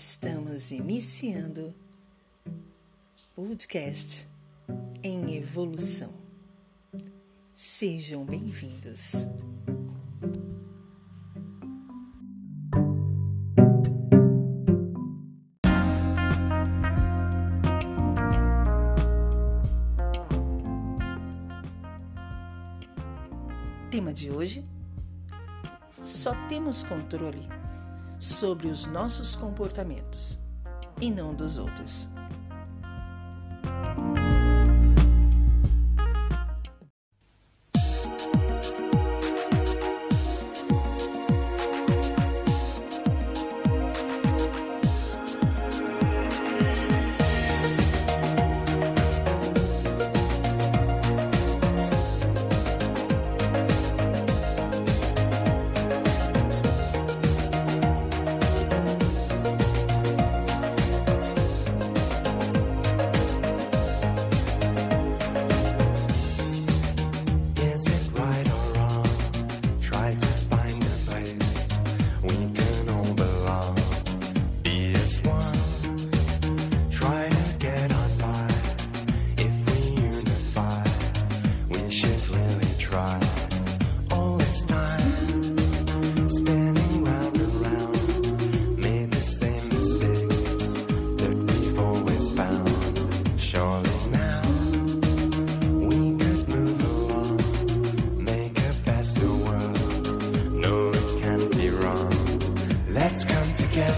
Estamos iniciando podcast em evolução. Sejam bem-vindos. Tema de hoje: só temos controle sobre os nossos comportamentos e não dos outros.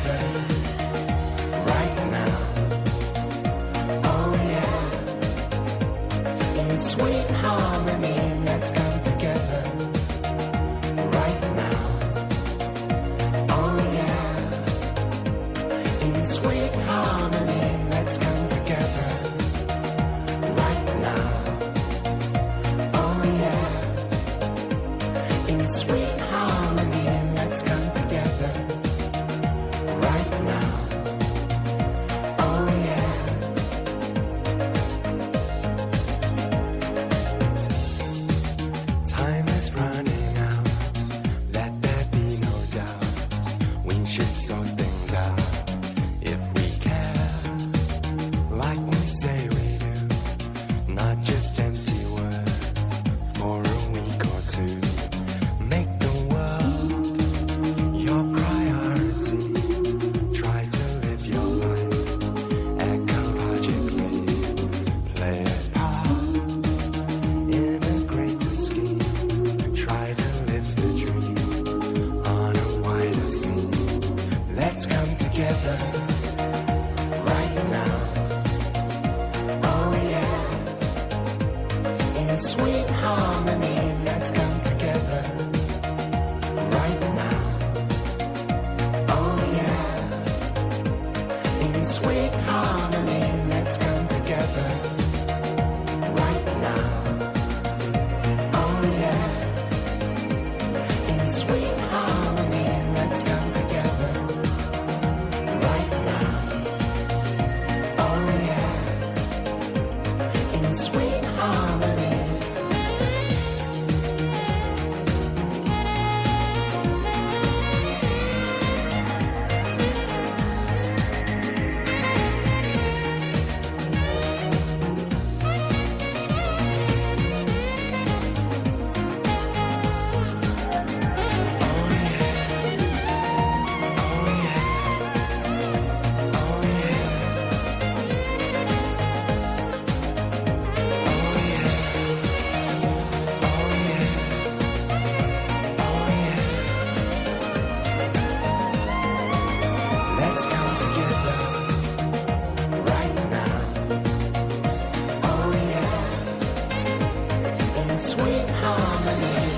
friend. sweet harmony.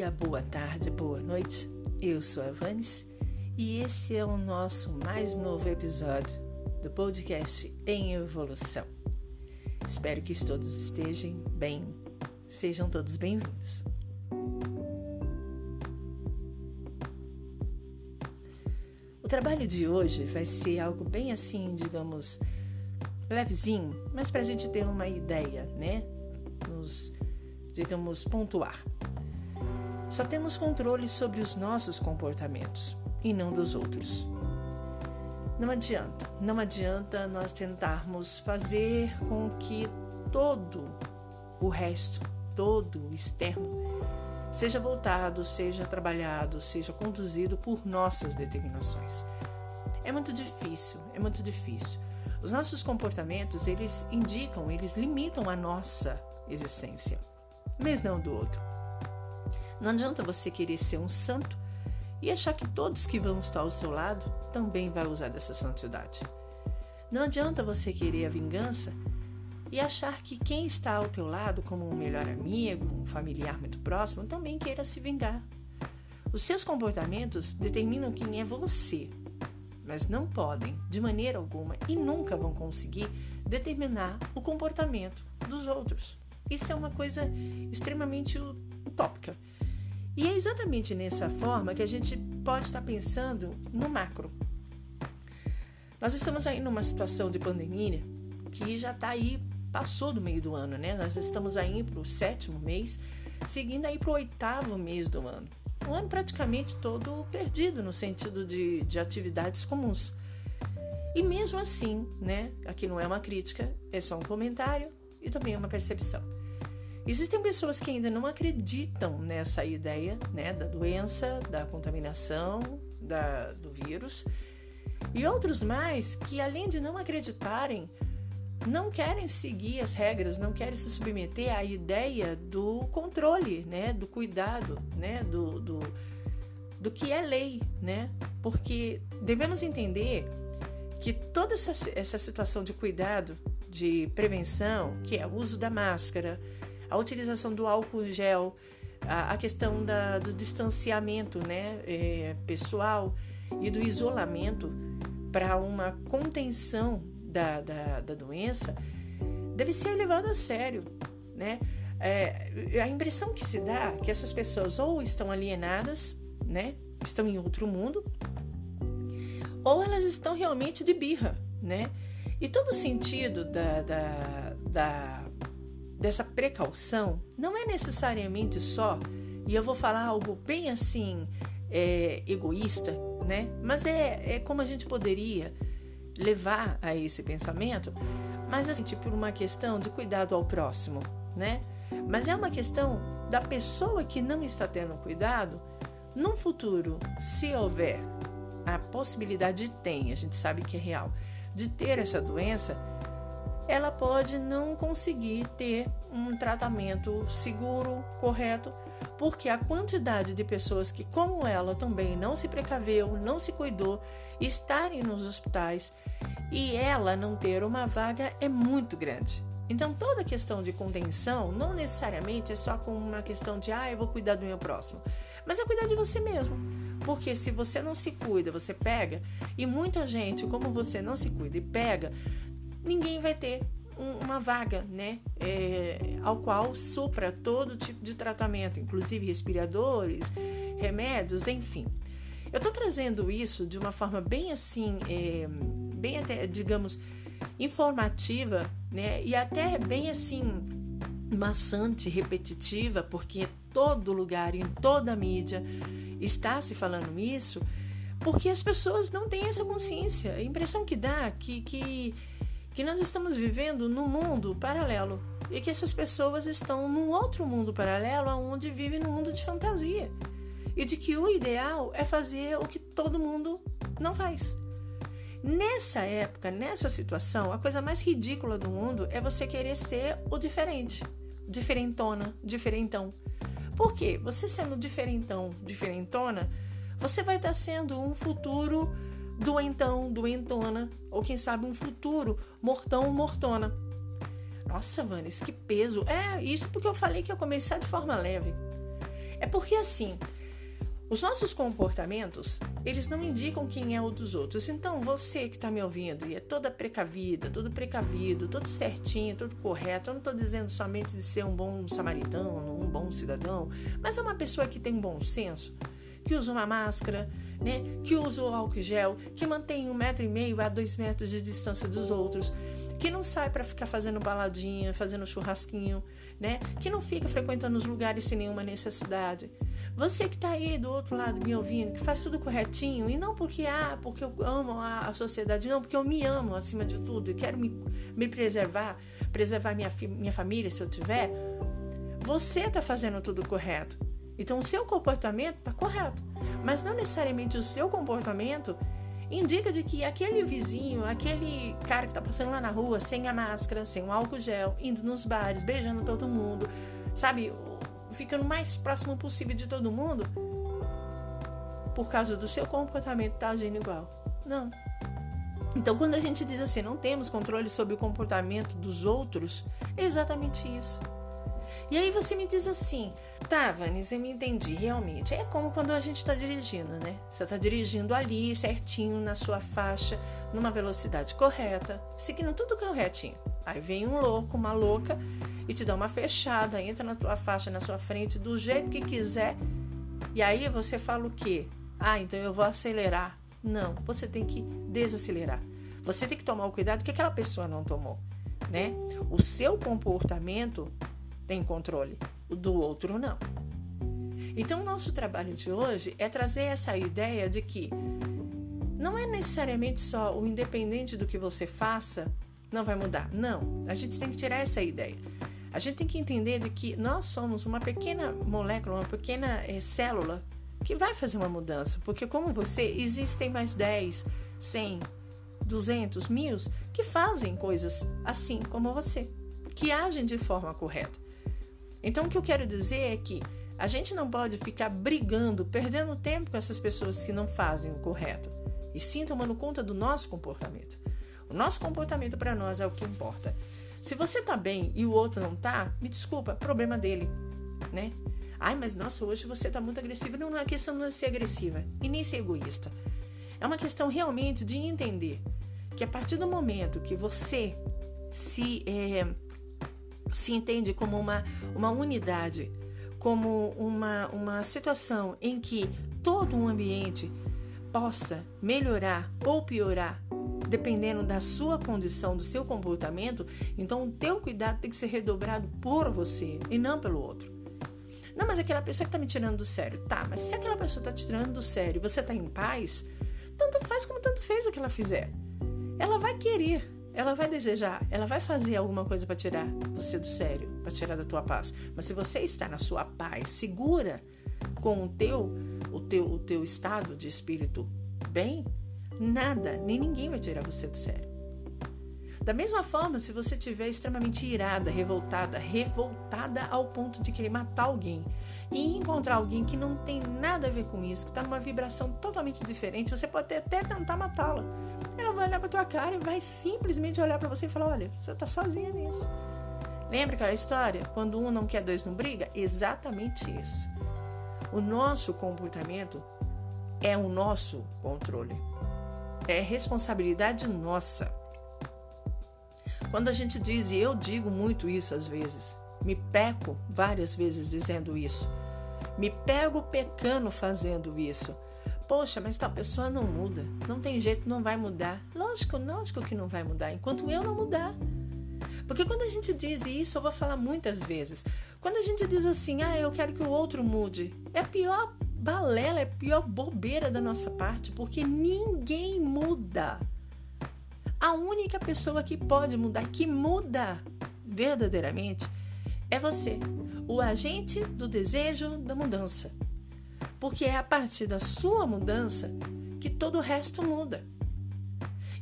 Dia, boa tarde, boa noite. Eu sou a Vanes e esse é o nosso mais novo episódio do podcast Em Evolução. Espero que todos estejam bem. Sejam todos bem-vindos. O trabalho de hoje vai ser algo bem assim, digamos, levezinho, mas para a gente ter uma ideia, né? Nos, digamos, pontuar. Só temos controle sobre os nossos comportamentos e não dos outros. Não adianta, não adianta nós tentarmos fazer com que todo o resto, todo o externo, seja voltado, seja trabalhado, seja conduzido por nossas determinações. É muito difícil, é muito difícil. Os nossos comportamentos, eles indicam, eles limitam a nossa existência, mas não do outro. Não adianta você querer ser um santo e achar que todos que vão estar ao seu lado também vai usar dessa santidade. Não adianta você querer a vingança e achar que quem está ao teu lado, como um melhor amigo, um familiar muito próximo, também queira se vingar. Os seus comportamentos determinam quem é você, mas não podem, de maneira alguma, e nunca vão conseguir determinar o comportamento dos outros. Isso é uma coisa extremamente utópica. E é exatamente nessa forma que a gente pode estar pensando no macro. Nós estamos aí numa situação de pandemia que já está aí, passou do meio do ano, né? Nós estamos aí para o sétimo mês, seguindo aí para o oitavo mês do ano. Um ano praticamente todo perdido no sentido de, de atividades comuns. E mesmo assim, né? Aqui não é uma crítica, é só um comentário e também é uma percepção. Existem pessoas que ainda não acreditam nessa ideia né, da doença, da contaminação, da, do vírus, e outros mais que, além de não acreditarem, não querem seguir as regras, não querem se submeter à ideia do controle, né, do cuidado, né, do, do, do que é lei, né? Porque devemos entender que toda essa, essa situação de cuidado, de prevenção, que é o uso da máscara, a utilização do álcool gel, a, a questão da, do distanciamento né, é, pessoal e do isolamento para uma contenção da, da, da, doença deve ser levada a sério. Né? É, a impressão que se dá é que essas pessoas ou estão alienadas, né, estão em outro mundo, ou elas estão realmente de birra, né? E todo o sentido da, da, da dessa precaução não é necessariamente só, e eu vou falar algo bem assim, é, egoísta, né? Mas é, é como a gente poderia levar a esse pensamento, mas assim, por tipo, uma questão de cuidado ao próximo, né? Mas é uma questão da pessoa que não está tendo cuidado, no futuro, se houver a possibilidade, tem, a gente sabe que é real, de ter essa doença, ela pode não conseguir ter um tratamento seguro, correto, porque a quantidade de pessoas que, como ela, também não se precaveu, não se cuidou, estarem nos hospitais e ela não ter uma vaga é muito grande. Então, toda questão de contenção não necessariamente é só com uma questão de, ah, eu vou cuidar do meu próximo, mas é cuidar de você mesmo. Porque se você não se cuida, você pega, e muita gente, como você não se cuida e pega, ninguém vai ter um, uma vaga, né, é, ao qual supra todo tipo de tratamento, inclusive respiradores, remédios, enfim. Eu estou trazendo isso de uma forma bem assim, é, bem até, digamos, informativa, né, e até bem assim maçante, repetitiva, porque todo lugar, em toda mídia, está se falando isso, porque as pessoas não têm essa consciência. A impressão que dá que, que que nós estamos vivendo num mundo paralelo e que essas pessoas estão num outro mundo paralelo onde vivem num mundo de fantasia e de que o ideal é fazer o que todo mundo não faz. Nessa época, nessa situação, a coisa mais ridícula do mundo é você querer ser o diferente, diferentona, diferentão. Por quê? Você sendo diferentão, diferentona, você vai estar sendo um futuro doentão, doentona, ou quem sabe um futuro mortão, mortona. Nossa, Vanessa, que peso. É, isso porque eu falei que ia começar de forma leve. É porque assim, os nossos comportamentos, eles não indicam quem é o dos outros. Então, você que está me ouvindo e é toda precavida, todo precavido, todo certinho, todo correto, eu não estou dizendo somente de ser um bom samaritano, um bom cidadão, mas é uma pessoa que tem bom senso, que usa uma máscara, né? Que usa o álcool gel, que mantém um metro e meio a dois metros de distância dos outros, que não sai para ficar fazendo baladinha, fazendo churrasquinho, né? Que não fica frequentando os lugares sem nenhuma necessidade. Você que está aí do outro lado me ouvindo, que faz tudo corretinho, e não porque, ah, porque eu amo a, a sociedade, não, porque eu me amo acima de tudo e quero me, me preservar, preservar minha, minha família se eu tiver, você está fazendo tudo correto. Então, o seu comportamento está correto, mas não necessariamente o seu comportamento indica de que aquele vizinho, aquele cara que está passando lá na rua sem a máscara, sem o álcool gel, indo nos bares, beijando todo mundo, sabe, ficando mais próximo possível de todo mundo, por causa do seu comportamento tá agindo igual. Não. Então, quando a gente diz assim, não temos controle sobre o comportamento dos outros, é exatamente isso. E aí você me diz assim, tá, Vanessa, eu me entendi, realmente. É como quando a gente está dirigindo, né? Você está dirigindo ali, certinho, na sua faixa, numa velocidade correta, seguindo tudo corretinho. Aí vem um louco, uma louca, e te dá uma fechada, entra na tua faixa, na sua frente, do jeito que quiser. E aí você fala o quê? Ah, então eu vou acelerar. Não, você tem que desacelerar. Você tem que tomar o cuidado que aquela pessoa não tomou, né? O seu comportamento tem controle, o do outro não. Então, o nosso trabalho de hoje é trazer essa ideia de que não é necessariamente só o independente do que você faça, não vai mudar. Não, a gente tem que tirar essa ideia. A gente tem que entender de que nós somos uma pequena molécula, uma pequena é, célula que vai fazer uma mudança. Porque, como você, existem mais 10, 100, 200, mil que fazem coisas assim como você, que agem de forma correta. Então, o que eu quero dizer é que a gente não pode ficar brigando, perdendo tempo com essas pessoas que não fazem o correto, e sim tomando conta do nosso comportamento. O nosso comportamento para nós é o que importa. Se você tá bem e o outro não tá, me desculpa, problema dele, né? Ai, mas nossa, hoje você tá muito agressiva. Não, não é questão de ser agressiva e nem ser egoísta. É uma questão realmente de entender que a partir do momento que você se, é, se entende como uma, uma unidade, como uma, uma situação em que todo um ambiente possa melhorar ou piorar dependendo da sua condição, do seu comportamento, então o teu cuidado tem que ser redobrado por você e não pelo outro. Não, mas aquela pessoa que está me tirando do sério. Tá, mas se aquela pessoa está te tirando do sério e você está em paz, tanto faz como tanto fez o que ela fizer. Ela vai querer, ela vai desejar, ela vai fazer alguma coisa para tirar você do sério, para tirar da tua paz. Mas se você está na sua paz, segura com o teu, o teu, o teu estado de espírito bem, Nada, nem ninguém vai tirar você do sério. Da mesma forma, se você estiver extremamente irada, revoltada, revoltada ao ponto de querer matar alguém e encontrar alguém que não tem nada a ver com isso, que está numa vibração totalmente diferente, você pode até tentar matá-la. Ela vai olhar para tua cara e vai simplesmente olhar para você e falar: olha, você está sozinha nisso. Lembra aquela história? Quando um não quer, dois não briga? Exatamente isso. O nosso comportamento é o nosso controle é responsabilidade nossa. Quando a gente diz, e eu digo muito isso às vezes, me peco várias vezes dizendo isso, me pego pecando fazendo isso. Poxa, mas tal pessoa não muda, não tem jeito, não vai mudar. Lógico, lógico que não vai mudar, enquanto eu não mudar. Porque quando a gente diz isso, eu vou falar muitas vezes. Quando a gente diz assim, ah, eu quero que o outro mude, é a pior balela, é a pior bobeira da nossa parte, porque ninguém muda. A única pessoa que pode mudar, que muda verdadeiramente, é você, o agente do desejo da mudança. Porque é a partir da sua mudança que todo o resto muda.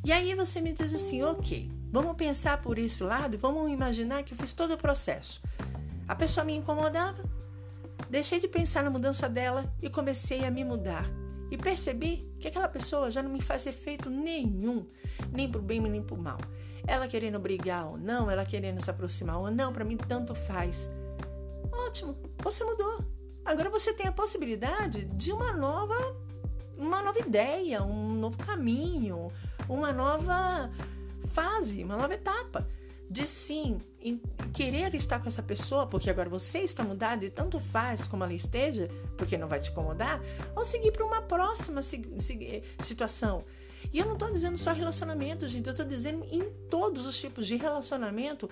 E aí você me diz assim, ok, vamos pensar por esse lado e vamos imaginar que eu fiz todo o processo. A pessoa me incomodava, Deixei de pensar na mudança dela e comecei a me mudar. E percebi que aquela pessoa já não me faz efeito nenhum, nem pro bem nem pro mal. Ela querendo brigar ou não, ela querendo se aproximar ou não, para mim tanto faz. Ótimo, você mudou. Agora você tem a possibilidade de uma nova uma nova ideia, um novo caminho, uma nova fase, uma nova etapa de sim querer estar com essa pessoa, porque agora você está mudado e tanto faz como ela esteja, porque não vai te incomodar, ou seguir para uma próxima situação. E eu não estou dizendo só relacionamento, gente, eu estou dizendo em todos os tipos de relacionamento,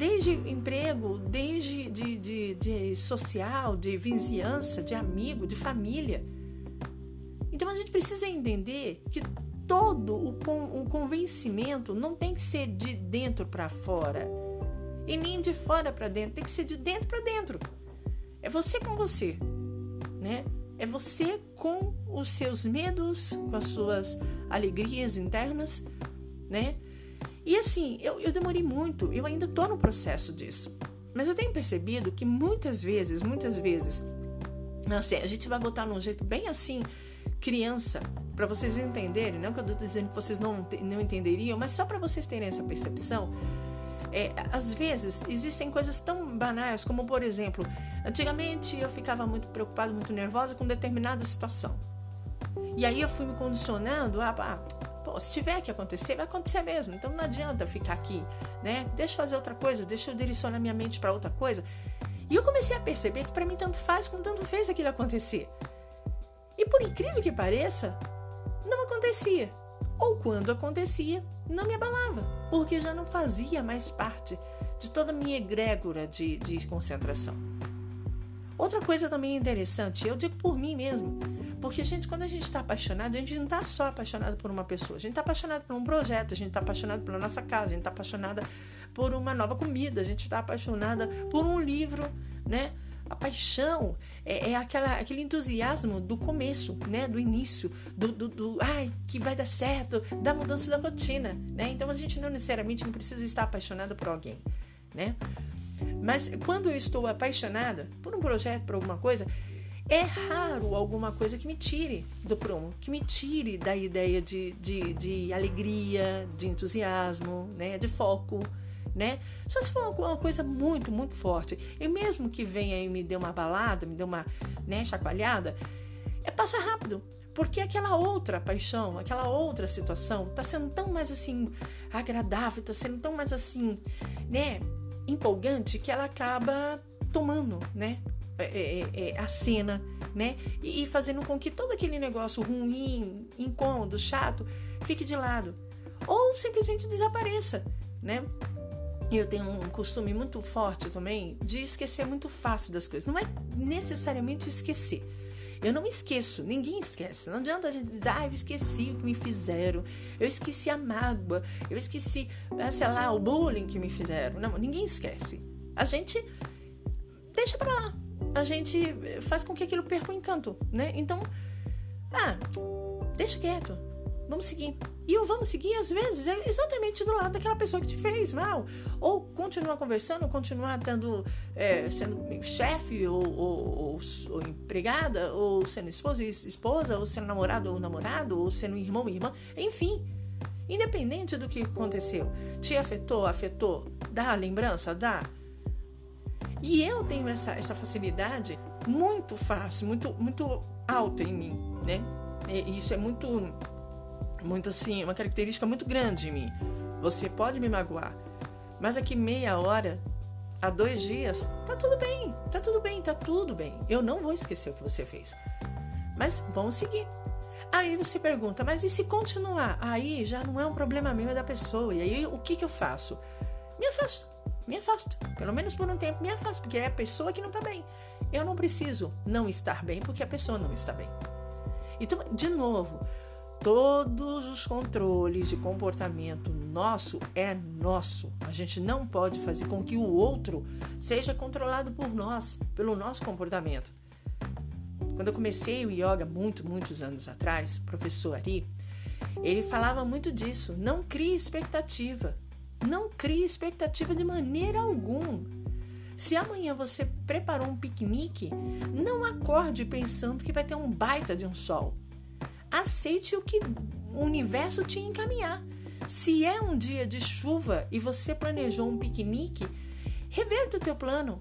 desde emprego, desde de, de, de social, de vizinhança, de amigo, de família. Então a gente precisa entender que todo o, o convencimento não tem que ser de dentro para fora e nem de fora para dentro, tem que ser de dentro para dentro. É você com você, né? É você com os seus medos, com as suas alegrias internas, né? E assim, eu, eu demorei muito, eu ainda tô no processo disso. Mas eu tenho percebido que muitas vezes, muitas vezes, assim, a gente vai botar num jeito bem assim, criança, para vocês entenderem, não que eu estou dizendo que vocês não, não entenderiam, mas só para vocês terem essa percepção. É, às vezes existem coisas tão banais como, por exemplo, antigamente eu ficava muito preocupada, muito nervosa com determinada situação. E aí eu fui me condicionando a, ah, pô, se tiver que acontecer, vai acontecer mesmo. Então não adianta ficar aqui, né? Deixa eu fazer outra coisa, deixa eu direcionar minha mente para outra coisa. E eu comecei a perceber que para mim tanto faz como tanto fez aquilo acontecer. E por incrível que pareça, não acontecia. Ou quando acontecia, não me abalava, porque já não fazia mais parte de toda a minha egrégora de, de concentração. Outra coisa também interessante, eu digo por mim mesmo, porque, gente, quando a gente está apaixonado, a gente não está só apaixonado por uma pessoa, a gente está apaixonado por um projeto, a gente está apaixonado pela nossa casa, a gente está apaixonada por uma nova comida, a gente está apaixonada por um livro, né? A paixão é, é, aquela, aquele entusiasmo do começo, né? Do início, do, do, do, ai, que vai dar certo, da mudança da rotina, né? Então a gente não necessariamente não precisa estar apaixonado por alguém, né? Mas quando eu estou apaixonada por um projeto, por alguma coisa, é raro alguma coisa que me tire do prumo, que me tire da ideia de, de, de alegria, de entusiasmo, né? De foco né? Só se for alguma coisa muito, muito forte. E mesmo que venha e me dê uma balada, me dê uma né, chacoalhada, é passa rápido. Porque aquela outra paixão, aquela outra situação tá sendo tão mais assim agradável, tá sendo tão mais assim, né, empolgante que ela acaba tomando, né, é, é, é, é a cena, né, e, e fazendo com que todo aquele negócio ruim, incômodo, chato, fique de lado ou simplesmente desapareça, né? eu tenho um costume muito forte também de esquecer muito fácil das coisas. Não é necessariamente esquecer. Eu não esqueço, ninguém esquece. Não adianta a gente dizer, ah, eu esqueci o que me fizeram, eu esqueci a mágoa, eu esqueci, ah, sei lá, o bullying que me fizeram. Não, ninguém esquece. A gente deixa pra lá. A gente faz com que aquilo perca o encanto, né? Então, ah, deixa quieto vamos seguir. E o vamos seguir, às vezes, é exatamente do lado daquela pessoa que te fez mal. Ou continuar conversando, continuar tendo, é, sendo chefe, ou, ou, ou, ou, empregada, ou sendo esposa esposa, ou sendo namorado ou namorado, ou sendo irmão e irmã, enfim. Independente do que aconteceu, te afetou, afetou, dá lembrança, dá. E eu tenho essa, essa facilidade muito fácil, muito, muito alta em mim, né? E isso é muito muito assim, uma característica muito grande em mim. Você pode me magoar, mas aqui meia hora, a dois dias, tá tudo bem, tá tudo bem, tá tudo bem. Eu não vou esquecer o que você fez. Mas vamos seguir. Aí você pergunta, mas e se continuar? Aí já não é um problema meu, é da pessoa. E aí o que, que eu faço? Me afasto, me afasto. Pelo menos por um tempo me afasto, porque é a pessoa que não tá bem. Eu não preciso não estar bem porque a pessoa não está bem. Então, de novo, Todos os controles de comportamento nosso é nosso. A gente não pode fazer com que o outro seja controlado por nós, pelo nosso comportamento. Quando eu comecei o yoga muito, muitos anos atrás, professor Ari, ele falava muito disso. Não crie expectativa. Não crie expectativa de maneira alguma. Se amanhã você preparou um piquenique, não acorde pensando que vai ter um baita de um sol aceite o que o universo te encaminhar. Se é um dia de chuva e você planejou um piquenique, reverta o teu plano.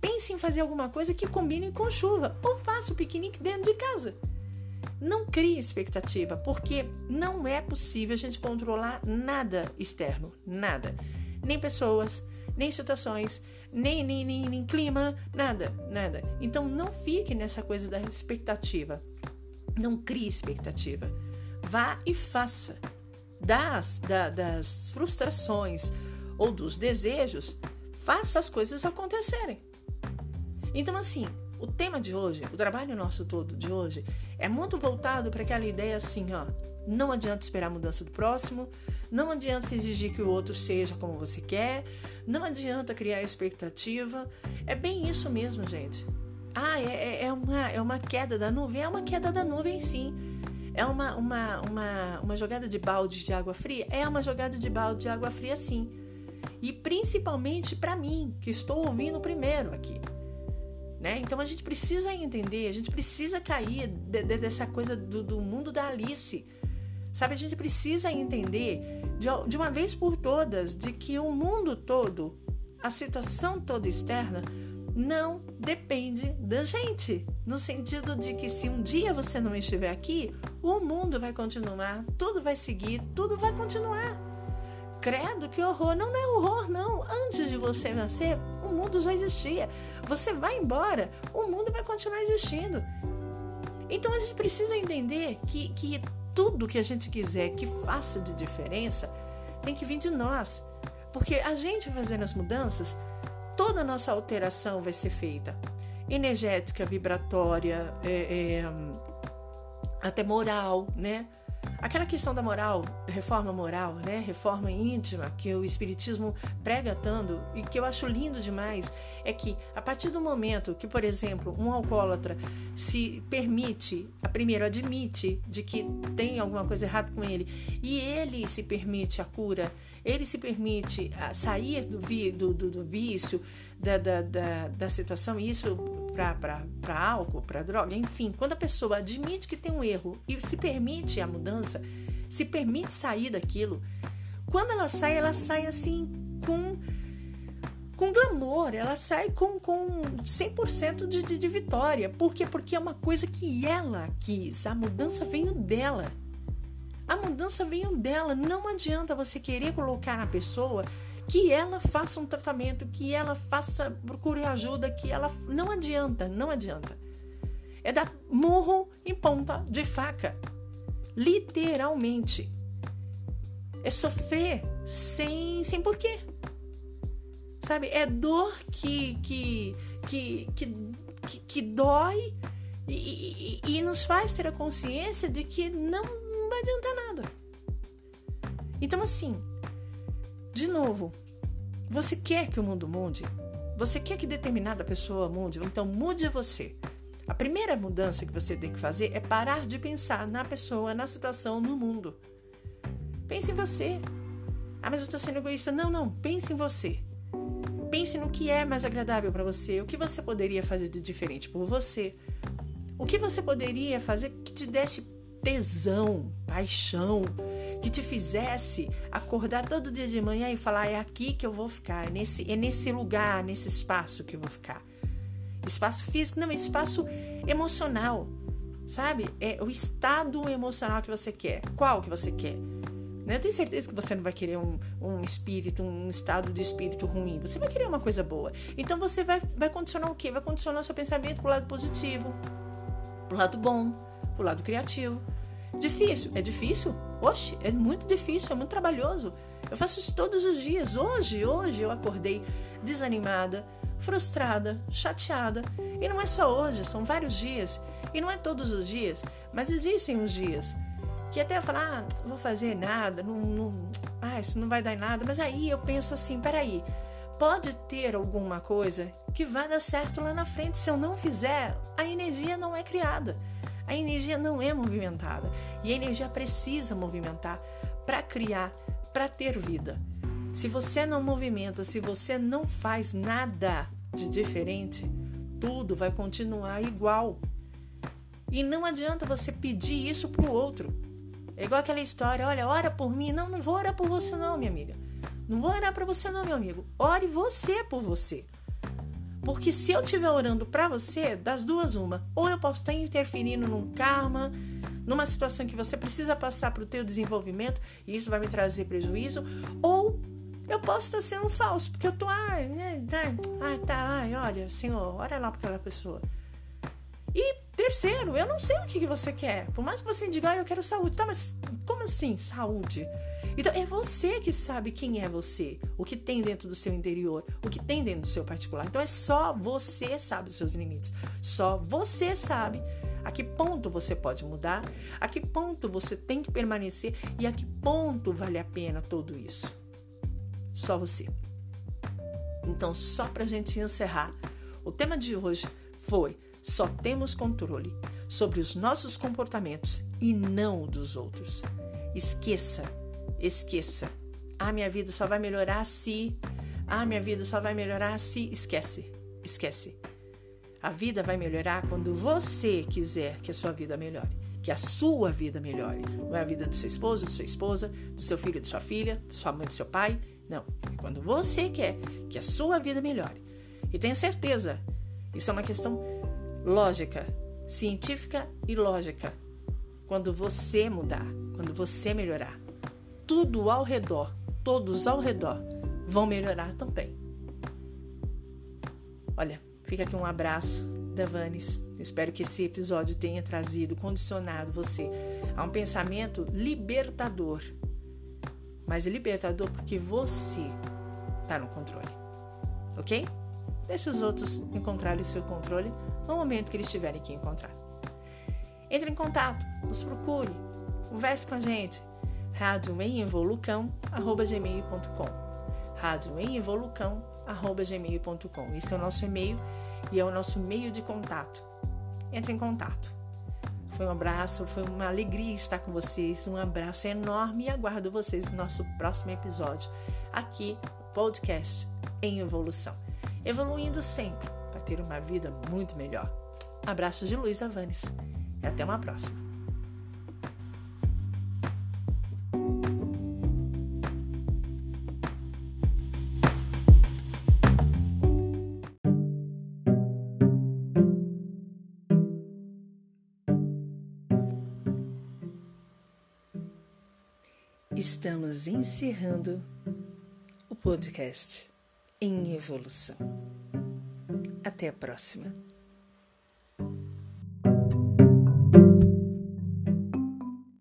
Pense em fazer alguma coisa que combine com chuva ou faça o piquenique dentro de casa. Não crie expectativa, porque não é possível a gente controlar nada externo, nada. Nem pessoas, nem situações, nem, nem, nem, nem clima, nada, nada. Então não fique nessa coisa da expectativa. Não crie expectativa. Vá e faça. Das, da, das frustrações ou dos desejos, faça as coisas acontecerem. Então, assim, o tema de hoje, o trabalho nosso todo de hoje, é muito voltado para aquela ideia assim, ó. Não adianta esperar a mudança do próximo, não adianta exigir que o outro seja como você quer, não adianta criar expectativa. É bem isso mesmo, gente. Ah, é, é, é uma, é uma queda da nuvem? É uma queda da nuvem, sim. É uma, uma, uma, uma jogada de balde de água fria? É uma jogada de balde de água fria, sim. E principalmente para mim, que estou ouvindo primeiro aqui. Né? Então a gente precisa entender, a gente precisa cair de, de, dessa coisa do, do, mundo da Alice. Sabe, a gente precisa entender de, de uma vez por todas de que o mundo todo, a situação toda externa, não depende da gente. No sentido de que se um dia você não estiver aqui, o mundo vai continuar, tudo vai seguir, tudo vai continuar. Credo, que horror! Não, não é horror, não. Antes de você nascer, o mundo já existia. Você vai embora, o mundo vai continuar existindo. Então a gente precisa entender que, que tudo que a gente quiser que faça de diferença tem que vir de nós. Porque a gente fazendo as mudanças, toda a nossa alteração vai ser feita. Energética, vibratória, é, é, até moral, né? Aquela questão da moral, reforma moral, né? Reforma íntima que o espiritismo prega tanto e que eu acho lindo demais é que a partir do momento que, por exemplo, um alcoólatra se permite, a primeiro admite de que tem alguma coisa errada com ele e ele se permite a cura, ele se permite sair do, do, do, do vício, da, da, da, da situação, isso para álcool, para droga, enfim, quando a pessoa admite que tem um erro e se permite a mudança, se permite sair daquilo, quando ela sai, ela sai assim com com glamour, ela sai com, com 100% de, de, de vitória. Por quê? Porque é uma coisa que ela quis, a mudança veio dela. A mudança veio dela. Não adianta você querer colocar na pessoa que ela faça um tratamento, que ela faça, procure ajuda, que ela. Não adianta, não adianta. É dar murro em ponta de faca. Literalmente. É sofrer sem, sem porquê. Sabe? É dor que, que, que, que, que, dói e, e, e nos faz ter a consciência de que não, não vai adiantar nada. Então, assim, de novo, você quer que o mundo mude? Você quer que determinada pessoa mude? Então mude você. A primeira mudança que você tem que fazer é parar de pensar na pessoa, na situação, no mundo. Pense em você. Ah, mas eu estou sendo egoísta. Não, não. Pense em você. Pense no que é mais agradável para você. O que você poderia fazer de diferente por você. O que você poderia fazer que te desse tesão, paixão, que te fizesse acordar todo dia de manhã e falar: é aqui que eu vou ficar, é nesse, é nesse lugar, nesse espaço que eu vou ficar. Espaço físico, não, espaço emocional, sabe? É o estado emocional que você quer. Qual que você quer? Eu tenho certeza que você não vai querer um, um espírito, um estado de espírito ruim. Você vai querer uma coisa boa. Então você vai, vai condicionar o quê? Vai condicionar o seu pensamento pro lado positivo, pro lado bom, pro lado criativo. Difícil? É difícil? Oxe, é muito difícil, é muito trabalhoso. Eu faço isso todos os dias. Hoje, hoje eu acordei desanimada, frustrada, chateada. E não é só hoje, são vários dias. E não é todos os dias, mas existem os dias que até eu falo, ah, não vou fazer nada, não, não, ah, isso não vai dar nada. Mas aí eu penso assim, peraí, pode ter alguma coisa que vai dar certo lá na frente. Se eu não fizer, a energia não é criada. A energia não é movimentada e a energia precisa movimentar para criar, para ter vida. Se você não movimenta, se você não faz nada de diferente, tudo vai continuar igual. E não adianta você pedir isso para o outro. É igual aquela história: olha, ora por mim. Não, não vou orar por você, não, minha amiga. Não vou orar para você, não, meu amigo. Ore você por você. Porque se eu estiver orando para você, das duas uma, ou eu posso estar interferindo num karma, numa situação que você precisa passar para o teu desenvolvimento e isso vai me trazer prejuízo, ou eu posso estar sendo falso, porque eu tô, ai, né, né, ai, tá, ai, olha, Senhor, olha lá para aquela pessoa. E terceiro, eu não sei o que, você quer. Por mais que você diga, ah, eu quero saúde. Tá, mas como assim saúde? Então é você que sabe quem é você, o que tem dentro do seu interior, o que tem dentro do seu particular. Então é só você sabe os seus limites. Só você sabe a que ponto você pode mudar, a que ponto você tem que permanecer e a que ponto vale a pena tudo isso. Só você. Então, só para a gente encerrar, o tema de hoje foi: só temos controle sobre os nossos comportamentos e não o dos outros. Esqueça Esqueça. Ah, minha vida só vai melhorar se. Ah, minha vida só vai melhorar se. Esquece. Esquece. A vida vai melhorar quando você quiser que a sua vida melhore. Que a sua vida melhore. Não é a vida do seu esposo, da sua esposa, do seu filho, de sua filha, da sua mãe, do seu pai. Não. É quando você quer que a sua vida melhore. E tenha certeza, isso é uma questão lógica, científica e lógica. Quando você mudar, quando você melhorar tudo ao redor, todos ao redor, vão melhorar também. Olha, fica aqui um abraço da Vanes. Espero que esse episódio tenha trazido, condicionado você a um pensamento libertador. Mas libertador porque você está no controle. Ok? Deixe os outros encontrarem o seu controle no momento que eles tiverem que encontrar. Entre em contato, nos procure, converse com a gente radioeminvolucão@gmail.com. radioeminvolucão@gmail.com. Esse é o nosso e-mail e é o nosso meio de contato. Entre em contato. Foi um abraço, foi uma alegria estar com vocês. Um abraço enorme e aguardo vocês no nosso próximo episódio aqui podcast em evolução. Evoluindo sempre ter uma vida muito melhor. Abraços de Luiz Avanes e até uma próxima. Estamos encerrando o podcast em evolução. Até a próxima.